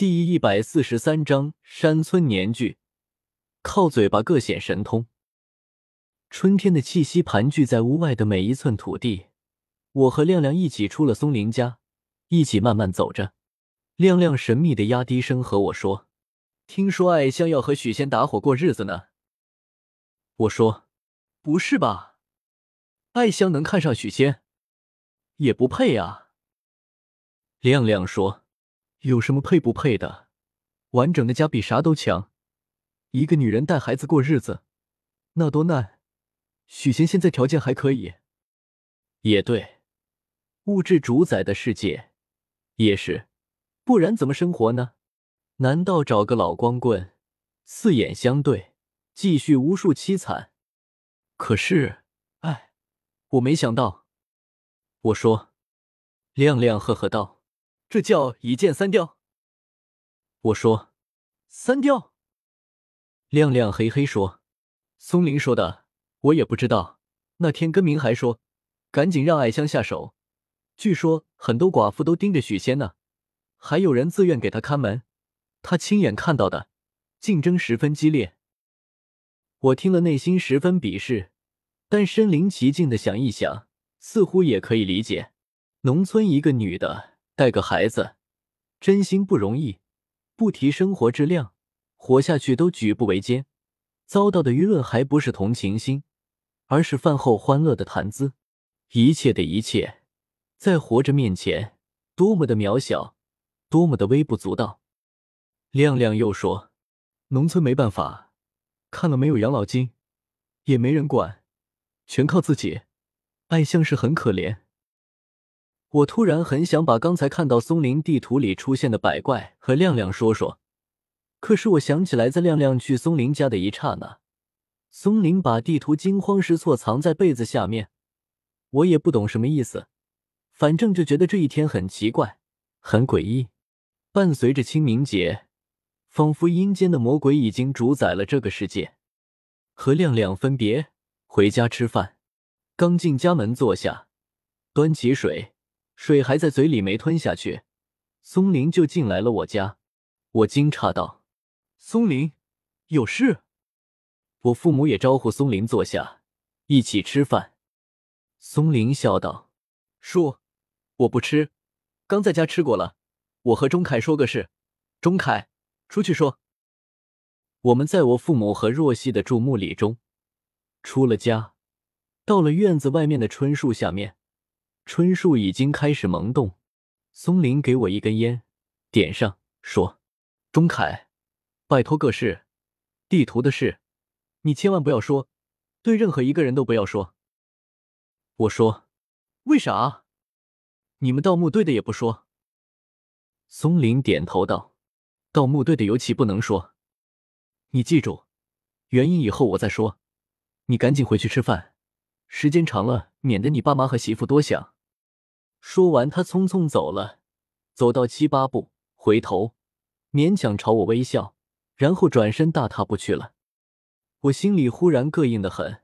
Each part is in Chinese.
第一百四十三章山村年聚，靠嘴巴各显神通。春天的气息盘踞在屋外的每一寸土地。我和亮亮一起出了松林家，一起慢慢走着。亮亮神秘的压低声和我说：“听说艾香要和许仙打伙过日子呢。”我说：“不是吧？艾香能看上许仙，也不配啊。”亮亮说。有什么配不配的？完整的家比啥都强。一个女人带孩子过日子，那多难。许仙现在条件还可以。也对，物质主宰的世界也是，不然怎么生活呢？难道找个老光棍，四眼相对，继续无数凄惨？可是，哎，我没想到。我说，亮亮呵呵道。这叫一箭三雕。我说：“三雕。”亮亮嘿嘿说：“松林说的，我也不知道。那天跟明还说，赶紧让艾香下手。据说很多寡妇都盯着许仙呢，还有人自愿给他看门。他亲眼看到的，竞争十分激烈。”我听了，内心十分鄙视，但身临其境的想一想，似乎也可以理解。农村一个女的。带个孩子，真心不容易。不提生活质量，活下去都举步维艰。遭到的舆论还不是同情心，而是饭后欢乐的谈资。一切的一切，在活着面前，多么的渺小，多么的微不足道。亮亮又说：“农村没办法，看了没有养老金，也没人管，全靠自己。爱像是很可怜。”我突然很想把刚才看到松林地图里出现的百怪和亮亮说说，可是我想起来，在亮亮去松林家的一刹那，松林把地图惊慌失措藏在被子下面，我也不懂什么意思，反正就觉得这一天很奇怪，很诡异。伴随着清明节，仿佛阴间的魔鬼已经主宰了这个世界。和亮亮分别回家吃饭，刚进家门坐下，端起水。水还在嘴里没吞下去，松林就进来了我家。我惊诧道：“松林，有事？”我父母也招呼松林坐下，一起吃饭。松林笑道：“叔，我不吃，刚在家吃过了。我和钟凯说个事，钟凯出去说。”我们在我父母和若曦的注目礼中，出了家，到了院子外面的春树下面。春树已经开始萌动，松林给我一根烟，点上，说：“钟凯，拜托个事，地图的事，你千万不要说，对任何一个人都不要说。”我说：“为啥？你们盗墓队的也不说？”松林点头道：“盗墓队的尤其不能说。你记住，原因以后我再说。你赶紧回去吃饭，时间长了，免得你爸妈和媳妇多想。”说完，他匆匆走了，走到七八步，回头勉强朝我微笑，然后转身大踏步去了。我心里忽然膈应的很，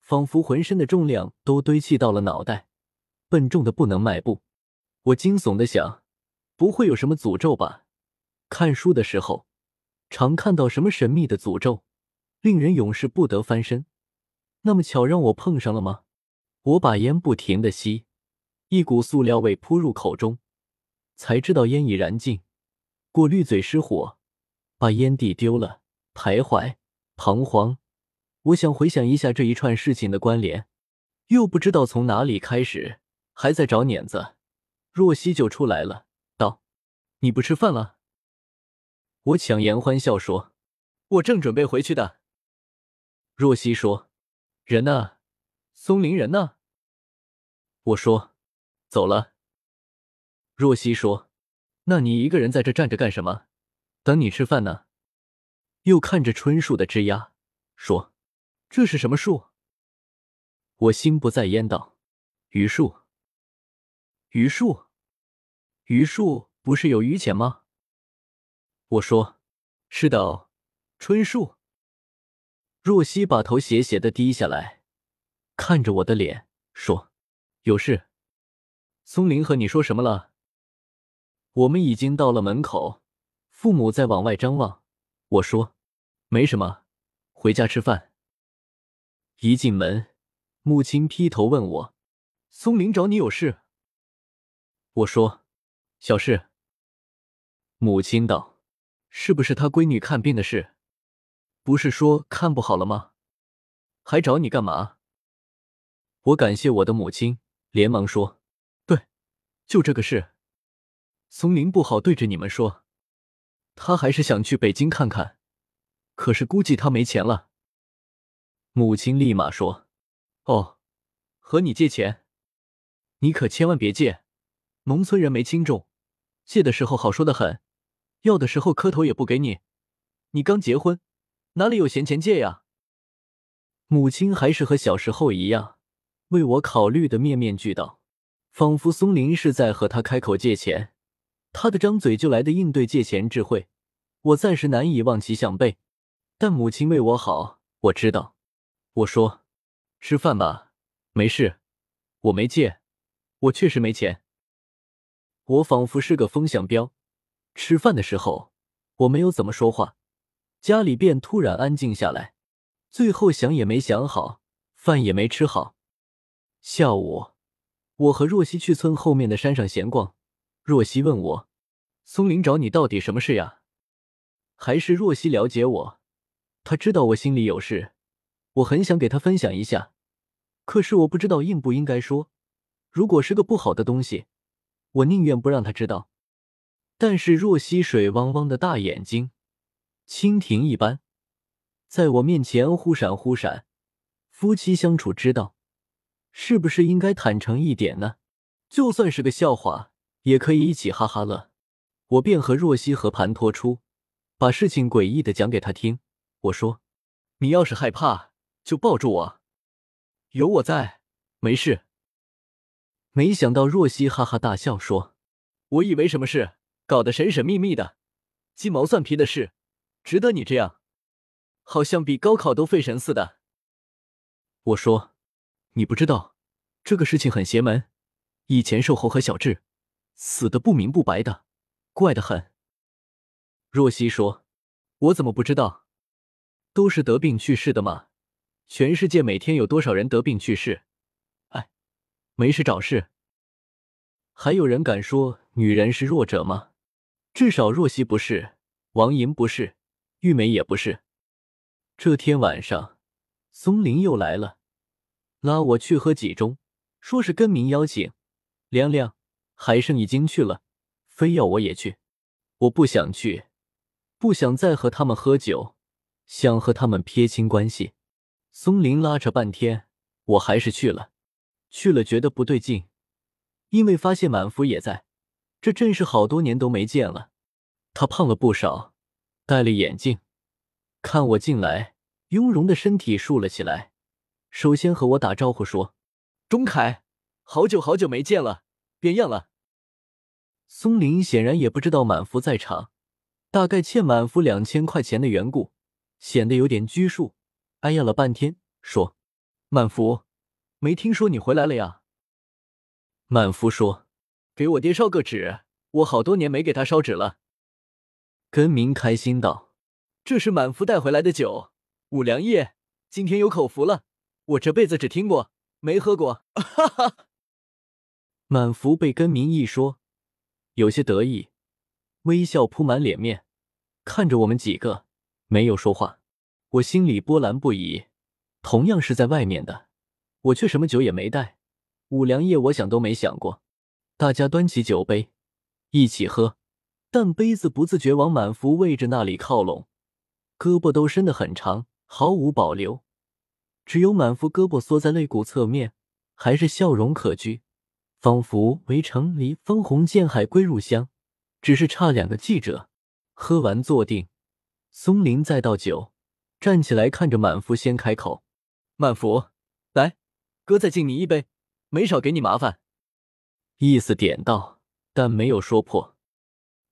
仿佛浑身的重量都堆砌到了脑袋，笨重的不能迈步。我惊悚的想：不会有什么诅咒吧？看书的时候常看到什么神秘的诅咒，令人永世不得翻身。那么巧让我碰上了吗？我把烟不停的吸。一股塑料味扑入口中，才知道烟已燃尽，过滤嘴失火，把烟蒂丢了。徘徊，彷徨，我想回想一下这一串事情的关联，又不知道从哪里开始，还在找碾子。若曦就出来了，道：“你不吃饭了？”我强颜欢笑说：“我正准备回去的。”若曦说：“人呢？松林人呢？”我说。走了。若曦说：“那你一个人在这站着干什么？等你吃饭呢。”又看着春树的枝丫，说：“这是什么树？”我心不在焉道：“榆树。”榆树，榆树不是有榆钱吗？我说：“是的哦。”春树。若曦把头斜斜的低下来，看着我的脸，说：“有事。”松林和你说什么了？我们已经到了门口，父母在往外张望。我说：“没什么，回家吃饭。”一进门，母亲劈头问我：“松林找你有事？”我说：“小事。”母亲道：“是不是他闺女看病的事？不是说看不好了吗？还找你干嘛？”我感谢我的母亲，连忙说：“对，就这个事。松林不好对着你们说，他还是想去北京看看，可是估计他没钱了。”母亲立马说：“哦，和你借钱？你可千万别借。”农村人没轻重，借的时候好说的很，要的时候磕头也不给你。你刚结婚，哪里有闲钱借呀？母亲还是和小时候一样，为我考虑的面面俱到，仿佛松林是在和他开口借钱，他的张嘴就来的应对借钱智慧，我暂时难以望其项背。但母亲为我好，我知道。我说：“吃饭吧，没事，我没借，我确实没钱。”我仿佛是个风向标，吃饭的时候我没有怎么说话，家里便突然安静下来。最后想也没想好，饭也没吃好。下午，我和若曦去村后面的山上闲逛。若曦问我：“松林找你到底什么事呀？”还是若曦了解我，他知道我心里有事，我很想给他分享一下，可是我不知道应不应该说。如果是个不好的东西。我宁愿不让他知道，但是若曦水汪汪的大眼睛，蜻蜓一般，在我面前忽闪忽闪。夫妻相处之道，是不是应该坦诚一点呢？就算是个笑话，也可以一起哈哈乐。我便和若曦和盘托出，把事情诡异的讲给他听。我说：“你要是害怕，就抱住我，有我在，没事。”没想到若曦哈哈大笑说：“我以为什么事，搞得神神秘秘的，鸡毛蒜皮的事，值得你这样？好像比高考都费神似的。”我说：“你不知道，这个事情很邪门。以前瘦猴和小智死的不明不白的，怪得很。”若曦说：“我怎么不知道？都是得病去世的嘛。全世界每天有多少人得病去世？”哎没事找事，还有人敢说女人是弱者吗？至少若曦不是，王莹不是，玉梅也不是。这天晚上，松林又来了，拉我去喝几盅，说是跟明邀请。亮亮、海生已经去了，非要我也去。我不想去，不想再和他们喝酒，想和他们撇清关系。松林拉扯半天，我还是去了。去了，觉得不对劲，因为发现满福也在，这真是好多年都没见了。他胖了不少，戴了眼镜，看我进来，雍容的身体竖了起来，首先和我打招呼说：“钟凯，好久好久没见了，变样了。”松林显然也不知道满福在场，大概欠满福两千块钱的缘故，显得有点拘束，哎呀了半天，说：“满福。”没听说你回来了呀？满福说：“给我爹烧个纸，我好多年没给他烧纸了。”根明开心道：“这是满福带回来的酒，五粮液，今天有口福了。我这辈子只听过，没喝过。”哈哈。满福被根明一说，有些得意，微笑铺满脸面，看着我们几个，没有说话。我心里波澜不已，同样是在外面的。我却什么酒也没带，五粮液我想都没想过。大家端起酒杯，一起喝，但杯子不自觉往满福位置那里靠拢，胳膊都伸得很长，毫无保留。只有满福胳膊缩在肋骨侧面，还是笑容可掬，仿佛围城里分红见海归入乡，只是差两个记者。喝完坐定，松林再倒酒，站起来看着满福先开口：“满福，来。”哥再敬你一杯，没少给你麻烦。意思点到，但没有说破。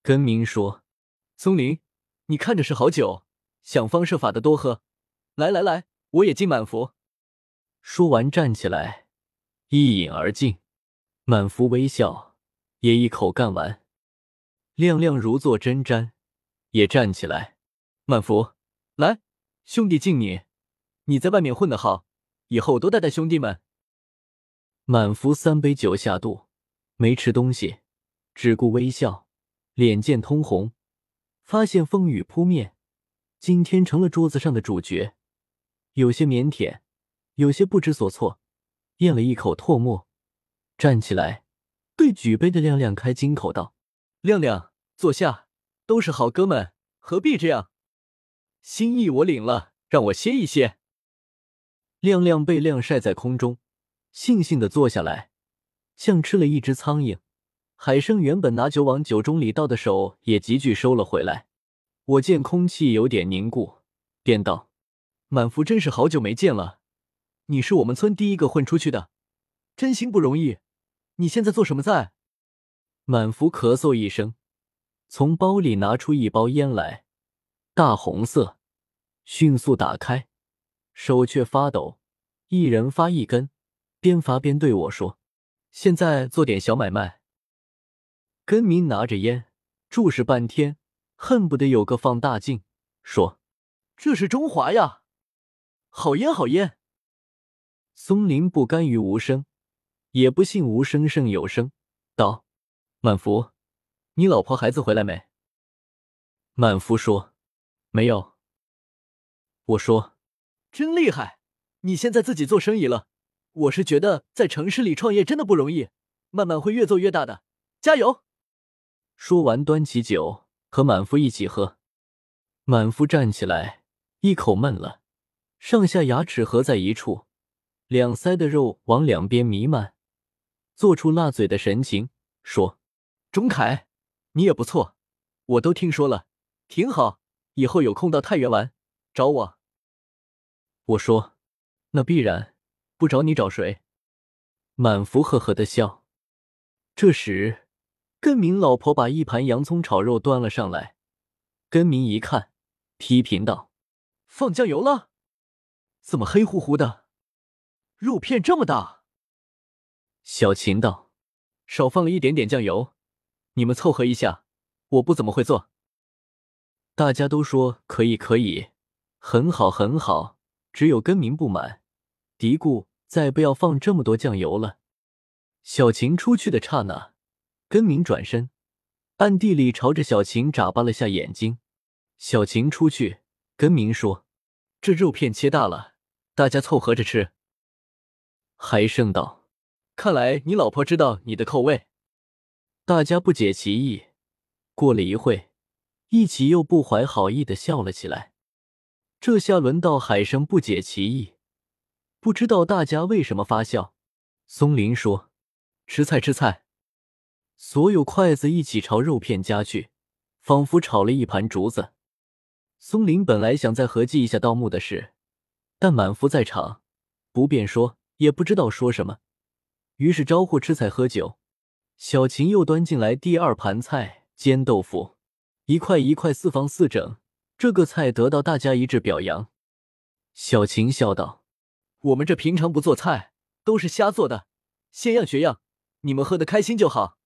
根明说：“松林，你看着是好酒，想方设法的多喝。来来来，我也敬满福。”说完站起来，一饮而尽。满福微笑，也一口干完。亮亮如坐针毡，也站起来。满福，来，兄弟敬你，你在外面混得好，以后多带带兄弟们。满福三杯酒下肚，没吃东西，只顾微笑，脸渐通红，发现风雨扑面，今天成了桌子上的主角，有些腼腆，有些不知所措，咽了一口唾沫，站起来，对举杯的亮亮开金口道：“亮亮，坐下，都是好哥们，何必这样？心意我领了，让我歇一歇。”亮亮被晾晒在空中。悻悻的坐下来，像吃了一只苍蝇。海生原本拿酒往酒盅里倒的手也急剧收了回来。我见空气有点凝固，便道：“满福真是好久没见了，你是我们村第一个混出去的，真心不容易。你现在做什么在？”满福咳嗽一声，从包里拿出一包烟来，大红色，迅速打开，手却发抖，一人发一根。边发边对我说：“现在做点小买卖。”根民拿着烟，注视半天，恨不得有个放大镜，说：“这是中华呀，好烟好烟。”松林不甘于无声，也不信无声胜有声，道：“满福，你老婆孩子回来没？”满福说：“没有。”我说：“真厉害，你现在自己做生意了。”我是觉得在城市里创业真的不容易，慢慢会越做越大的，加油！说完，端起酒和满福一起喝。满福站起来，一口闷了，上下牙齿合在一处，两腮的肉往两边弥漫，做出辣嘴的神情，说：“钟凯，你也不错，我都听说了，挺好。以后有空到太原玩，找我。”我说：“那必然。”不找你找谁？满福呵呵的笑。这时，根明老婆把一盘洋葱炒肉端了上来。根明一看，批评道：“放酱油了？怎么黑乎乎的？肉片这么大？”小秦道：“少放了一点点酱油，你们凑合一下，我不怎么会做。”大家都说可以，可以，很好，很好。只有根明不满。嘀咕：“再不要放这么多酱油了。”小琴出去的刹那，根明转身，暗地里朝着小琴眨巴了下眼睛。小琴出去，根明说：“这肉片切大了，大家凑合着吃。”海生道：“看来你老婆知道你的口味。”大家不解其意。过了一会，一起又不怀好意的笑了起来。这下轮到海生不解其意。不知道大家为什么发笑。松林说：“吃菜，吃菜。”所有筷子一起朝肉片夹去，仿佛炒了一盘竹子。松林本来想再合计一下盗墓的事，但满福在场，不便说，也不知道说什么，于是招呼吃菜喝酒。小琴又端进来第二盘菜，煎豆腐，一块一块四方四整，这个菜得到大家一致表扬。小琴笑道。我们这平常不做菜，都是瞎做的，先样学样，你们喝得开心就好。